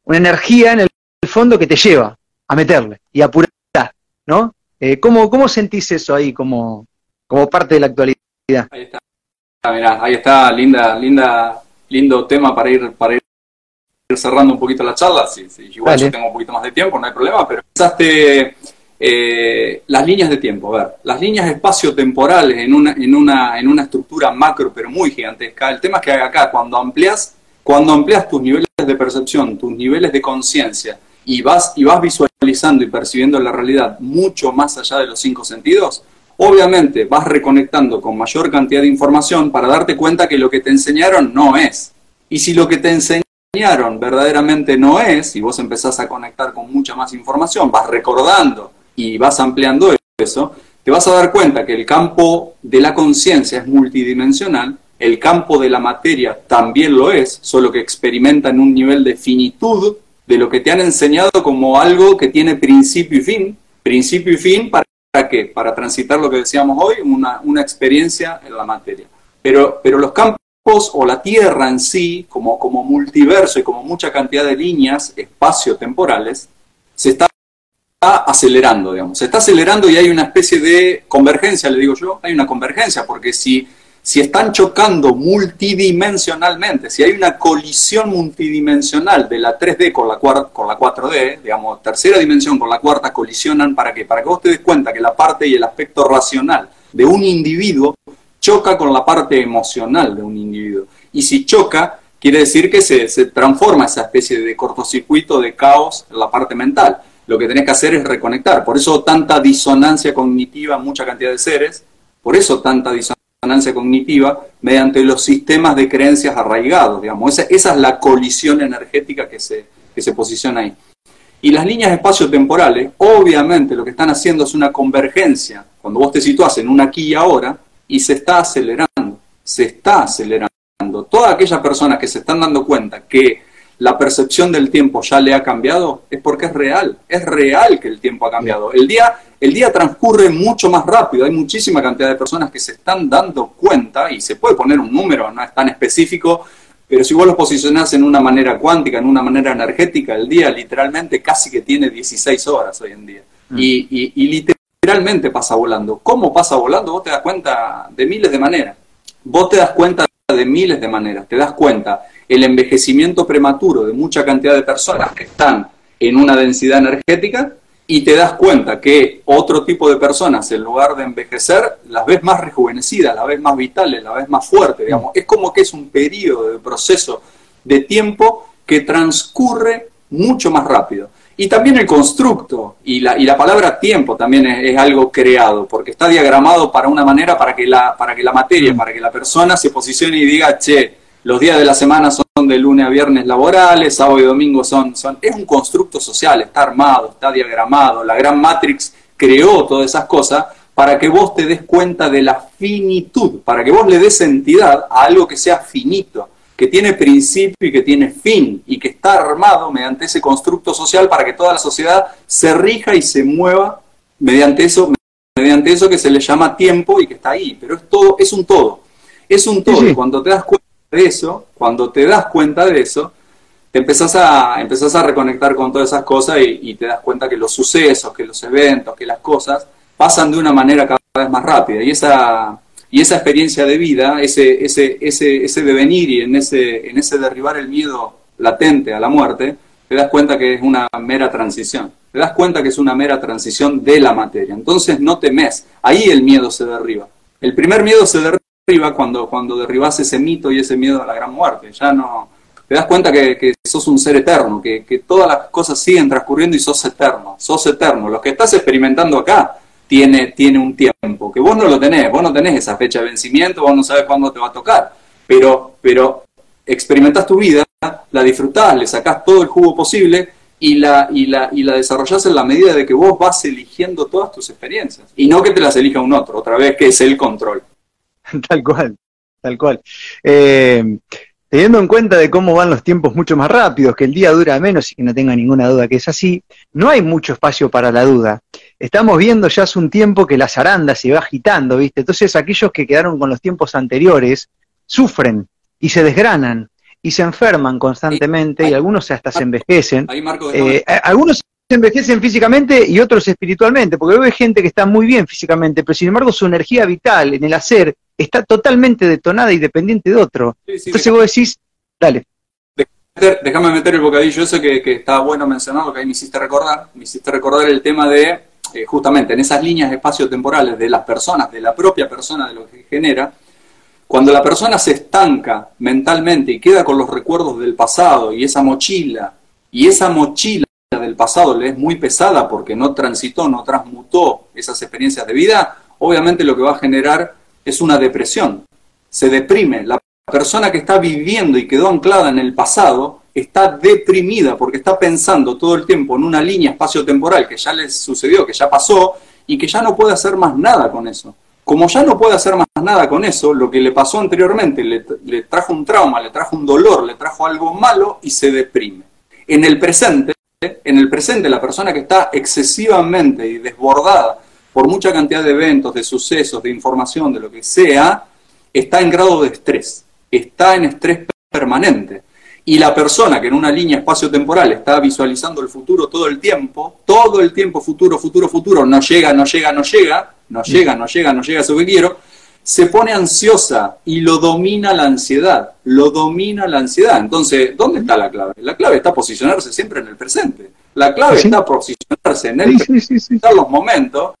una energía en el fondo que te lleva a meterle y a apurar, ¿no? Eh, ¿cómo, ¿Cómo sentís eso ahí como, como parte de la actualidad? Ahí está, ah, ahí está, linda, linda, lindo tema para ir, para ir cerrando un poquito la charla, si, igual yo tengo un poquito más de tiempo, no hay problema, pero pensaste eh, las líneas de tiempo, a ver, las líneas espacio-temporales en una, en, una, en una estructura macro, pero muy gigantesca. El tema es que acá, cuando amplias, cuando amplias tus niveles de percepción, tus niveles de conciencia, y vas, y vas visualizando y percibiendo la realidad mucho más allá de los cinco sentidos, obviamente vas reconectando con mayor cantidad de información para darte cuenta que lo que te enseñaron no es. Y si lo que te enseñaron verdaderamente no es, y vos empezás a conectar con mucha más información, vas recordando y vas ampliando eso, te vas a dar cuenta que el campo de la conciencia es multidimensional, el campo de la materia también lo es, solo que experimenta en un nivel de finitud de lo que te han enseñado como algo que tiene principio y fin. Principio y fin, ¿para qué? Para transitar lo que decíamos hoy, una, una experiencia en la materia. Pero, pero los campos o la Tierra en sí, como, como multiverso y como mucha cantidad de líneas espacio-temporales, se está acelerando, digamos. Se está acelerando y hay una especie de convergencia, le digo yo, hay una convergencia, porque si, si están chocando multidimensionalmente, si hay una colisión multidimensional de la 3D con la, con la 4D, digamos, tercera dimensión con la cuarta colisionan, ¿para qué? Para que vos te des cuenta que la parte y el aspecto racional de un individuo choca con la parte emocional de un individuo. Y si choca, quiere decir que se, transforma esa especie de cortocircuito de caos en la parte mental. Lo que tenés que hacer es reconectar. Por eso tanta disonancia cognitiva mucha cantidad de seres, por eso tanta disonancia cognitiva mediante los sistemas de creencias arraigados, digamos. Esa, esa es la colisión energética que se, que se posiciona ahí. Y las líneas espacio-temporales, obviamente lo que están haciendo es una convergencia. Cuando vos te situás en un aquí y ahora, y se está acelerando, se está acelerando. Todas aquellas personas que se están dando cuenta que la percepción del tiempo ya le ha cambiado, es porque es real, es real que el tiempo ha cambiado. El día, el día transcurre mucho más rápido, hay muchísima cantidad de personas que se están dando cuenta, y se puede poner un número, no es tan específico, pero si vos lo posicionás en una manera cuántica, en una manera energética, el día literalmente casi que tiene 16 horas hoy en día. Mm. Y, y, y realmente pasa volando. ¿Cómo pasa volando? Vos te das cuenta de miles de maneras. Vos te das cuenta de miles de maneras. Te das cuenta el envejecimiento prematuro de mucha cantidad de personas que están en una densidad energética y te das cuenta que otro tipo de personas, en lugar de envejecer, las ves más rejuvenecidas, las ves más vitales, las ves más fuertes, digamos. Es como que es un periodo de proceso de tiempo que transcurre mucho más rápido. Y también el constructo y la, y la palabra tiempo también es, algo creado, porque está diagramado para una manera para que, la, para que la materia, mm. para que la persona se posicione y diga, che, los días de la semana son de lunes a viernes laborales, sábado y domingo son, son... Es un constructo social, está armado, está diagramado, la gran Matrix creó todas esas cosas para que vos te des cuenta de la finitud, para que vos le des entidad a algo que sea finito que tiene principio y que tiene fin y que está armado mediante ese constructo social para que toda la sociedad se rija y se mueva mediante eso, mediante eso que se le llama tiempo y que está ahí, pero es todo, es un todo. Es un todo. Cuando te das cuenta eso, cuando te das cuenta de eso, te empezás a, empezás a reconectar con todas esas cosas y, te das cuenta que los sucesos, que los eventos, que las cosas pasan de una manera cada vez más rápida. Y esa, y esa experiencia de vida, ese, ese, ese, ese devenir y en ese, en ese derribar el miedo latente a la muerte, te das cuenta que es una mera transición. Te das cuenta que es una mera transición de la materia. Entonces no temes. Ahí el miedo se derriba. El primer miedo se derriba cuando, cuando derribas ese mito y ese miedo a la gran muerte. Ya no, te das cuenta que, sos un ser eterno, que, todas las cosas siguen transcurriendo y sos eterno, sos eterno. Lo que estás experimentando acá tiene, tiene un tiempo, que vos no lo tenés, vos no tenés esa fecha de vencimiento, vos no sabes cuándo te va a tocar, pero, pero experimentás tu vida, la disfrutás, le sacás todo el jugo posible y la, y, la, y la desarrollás en la medida de que vos vas eligiendo todas tus experiencias y no que te las elija un otro, otra vez que es el control. Tal cual, tal cual. Eh, teniendo en cuenta de cómo van los tiempos mucho más rápidos, que el día dura menos y que no tenga ninguna duda que es así, no hay mucho espacio para la duda. Estamos viendo ya hace un tiempo que la zaranda se va agitando, ¿viste? Entonces aquellos que quedaron con los tiempos anteriores sufren y se desgranan y se enferman constantemente y algunos hasta se envejecen. Eh, algunos se envejecen físicamente y otros espiritualmente, porque veo gente que está muy bien físicamente, pero sin embargo su energía vital en el hacer está totalmente detonada y dependiente de otro. Entonces vos decís, dale. Déjame meter el bocadillo ese que, que está bueno mencionado, que ahí me hiciste recordar. Me hiciste recordar el tema de, eh, justamente, en esas líneas espacio-temporales de las personas, de la propia persona, de lo que genera, cuando la persona se estanca mentalmente y queda con los recuerdos del pasado y esa mochila, y esa mochila del pasado le es muy pesada porque no transitó, no transmutó esas experiencias de vida, obviamente lo que va a generar es una depresión. Se deprime. La persona que está viviendo y quedó anclada en el pasado está deprimida porque está pensando todo el tiempo en una línea espacio-temporal que ya le sucedió, que ya pasó y que ya no puede hacer más nada con eso. Como ya no puede hacer más nada con eso, lo que le pasó anteriormente le, le trajo un trauma, le trajo un dolor, le trajo algo malo y se deprime. En el presente, en el presente la persona que está excesivamente y desbordada por mucha cantidad de eventos, de sucesos, de información, de lo que sea, está en grado de estrés, está en estrés permanente. Y la persona que en una línea espacio-temporal está visualizando el futuro todo el tiempo, todo el tiempo futuro, futuro, futuro, no llega, no llega, no llega, no llega, no llega, no llega a eso que quiero, se pone ansiosa y lo domina la ansiedad, lo domina la ansiedad. Entonces, ¿dónde está la clave? La clave está posicionarse siempre en el presente. La clave está posicionarse en el presente, los momentos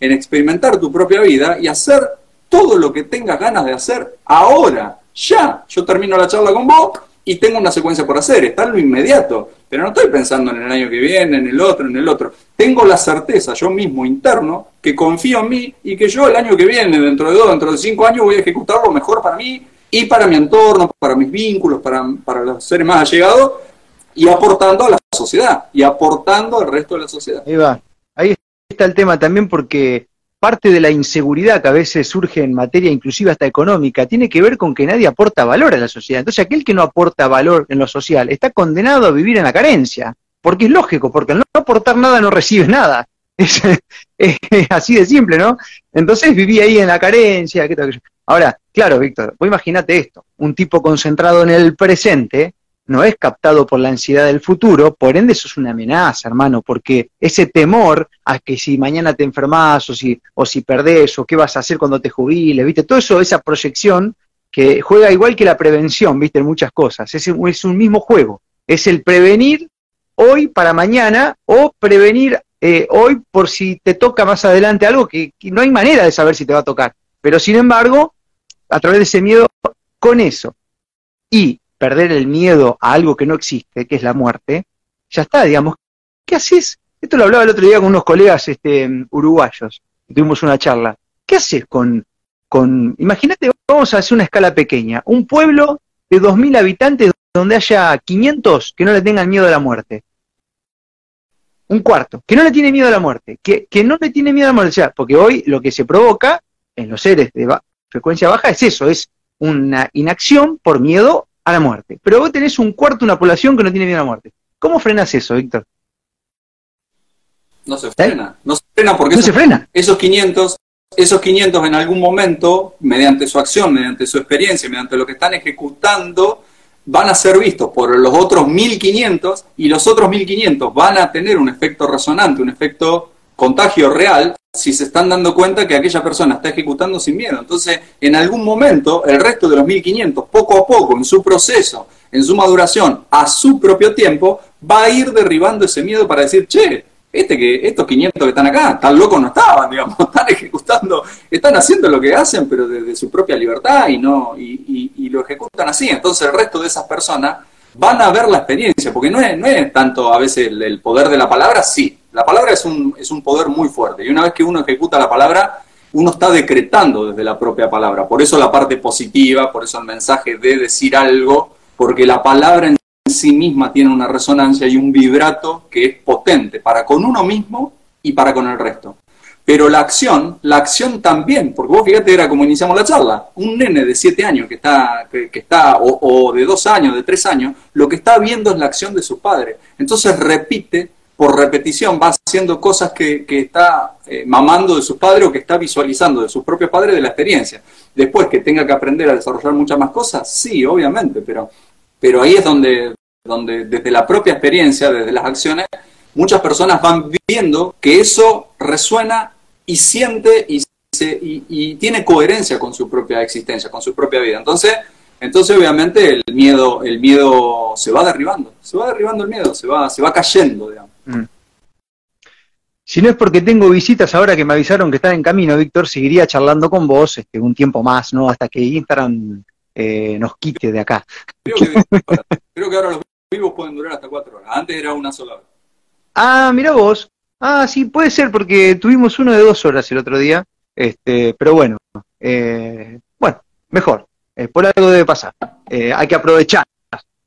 en experimentar tu propia vida y hacer todo lo que tengas ganas de hacer ahora, ya. Yo termino la charla con vos y tengo una secuencia por hacer, está en lo inmediato, pero no estoy pensando en el año que viene, en el otro, en el otro. Tengo la certeza yo mismo interno que confío en mí y que yo el año que viene, dentro de dos, dentro de cinco años, voy a ejecutar lo mejor para mí y para mi entorno, para mis vínculos, para, para los seres más allegados y aportando a la sociedad y aportando al resto de la sociedad. Ahí va, está el tema también porque parte de la inseguridad que a veces surge en materia inclusive hasta económica tiene que ver con que nadie aporta valor a la sociedad. Entonces aquel que no aporta valor en lo social está condenado a vivir en la carencia, porque es lógico, porque al no aportar nada no recibes nada. Es, así de simple, ¿no? Entonces viví ahí en la carencia. Ahora, claro, Víctor, vos imagínate esto, un tipo concentrado en el presente, no es captado por la ansiedad del futuro, por ende eso es una amenaza, hermano, porque ese temor a que si mañana te enfermas o si, o si perdés o qué vas a hacer cuando te jubiles, ¿viste? Todo eso, esa proyección que juega igual que la prevención, ¿viste? En muchas cosas. Es, es un mismo juego. Es el prevenir hoy para mañana o prevenir eh, hoy por si te toca más adelante algo que, que no hay manera de saber si te va a tocar. Pero sin embargo, a través de ese miedo, con eso y perder el miedo a algo que no existe, que es la muerte, ya está, digamos, ¿qué haces? Esto lo hablaba el otro día con unos colegas este, uruguayos, tuvimos una charla. ¿Qué haces con, con, imagínate, vamos a hacer una escala pequeña, un pueblo de 2.000 habitantes donde haya 500 que no le tengan miedo a la muerte. Un cuarto, que no le tiene miedo a la muerte, que, que no le tiene miedo a la muerte, porque hoy lo que se provoca en los seres de frecuencia baja es eso, es una inacción por miedo a la muerte. Pero vos tenés un cuarto de una población que no tiene miedo a la muerte. ¿Cómo frenas eso, Víctor? No se frena. No se frena porque esos, se frena. esos 500 esos 500 en algún momento, mediante su acción, mediante su experiencia, mediante lo que están ejecutando, van a ser vistos por los otros 1500 y los otros 1500 van a tener un efecto resonante, un efecto contagio real si se están dando cuenta que aquella persona está ejecutando sin miedo. Entonces, en algún momento, el resto de los 1500, poco a poco, en su proceso, en su maduración, a su propio tiempo, va a ir derribando ese miedo para decir, che, este que, estos 500 que están acá, tan locos no estaban, digamos, están ejecutando, están haciendo lo que hacen, pero desde su propia libertad y, no, y, y, lo ejecutan así. Entonces el resto de esas personas van a ver la experiencia, porque no es, no es tanto a veces el, poder de la palabra, sí, la palabra es un, es un poder muy fuerte, y una vez que uno ejecuta la palabra, uno está decretando desde la propia palabra. Por eso la parte positiva, por eso el mensaje de decir algo, porque la palabra en sí misma tiene una resonancia y un vibrato que es potente para con uno mismo y para con el resto. Pero la acción, la acción también, porque vos fíjate, era como iniciamos la charla, un nene de siete años que está, que, está o, de dos años, de tres años, lo que está viendo es la acción de su padre. Entonces repite, por repetición, va haciendo cosas que, está eh, mamando de su padre o que está visualizando de sus propios padres de la experiencia. Después que tenga que aprender a desarrollar muchas más cosas, sí, obviamente, pero, pero ahí es donde, donde desde la propia experiencia, desde las acciones, muchas personas van viendo que eso resuena y siente y, y, tiene coherencia con su propia existencia, con su propia vida. Entonces, entonces obviamente el miedo, el miedo se va derribando, se va derribando el miedo, se va, se va cayendo, digamos. Mm. Si no es porque tengo visitas ahora que me avisaron que están en camino, Víctor, seguiría charlando con vos este, un tiempo más, ¿no? Hasta que Instagram eh, nos quite de acá. Creo que, creo que ahora los vivos pueden durar hasta cuatro horas. Antes era una sola hora. Ah, mira vos. Ah, sí, puede ser, porque tuvimos uno de dos horas el otro día. Este, pero bueno, eh, bueno, mejor. Eh, por algo debe pasar. Eh, hay que aprovechar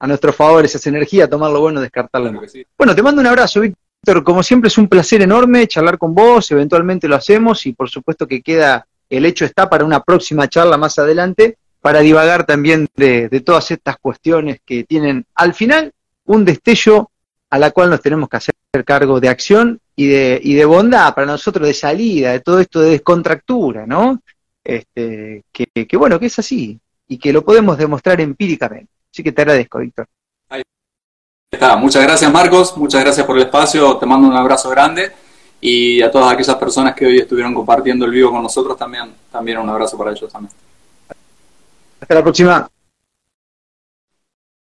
a nuestro favor esa energía, tomar lo bueno, descartarlo. Bueno, te mando un abrazo, Víctor. Como siempre es un placer enorme charlar con vos. Eventualmente lo hacemos y por supuesto que queda, el hecho está para una próxima charla más adelante para divagar también de, todas estas cuestiones que tienen al final un destello a la cual nos tenemos que hacer cargo de acción y de, y de bondad para nosotros, de salida, de todo esto de descontractura, ¿no? Este, que, que bueno, que es así y que lo podemos demostrar empíricamente. Así que te agradezco, Víctor. Ahí está. Muchas gracias, Marcos. Muchas gracias por el espacio. Te mando un abrazo grande. Y a todas aquellas personas que hoy estuvieron compartiendo el vivo con nosotros también, también un abrazo para ellos también. Hasta la próxima.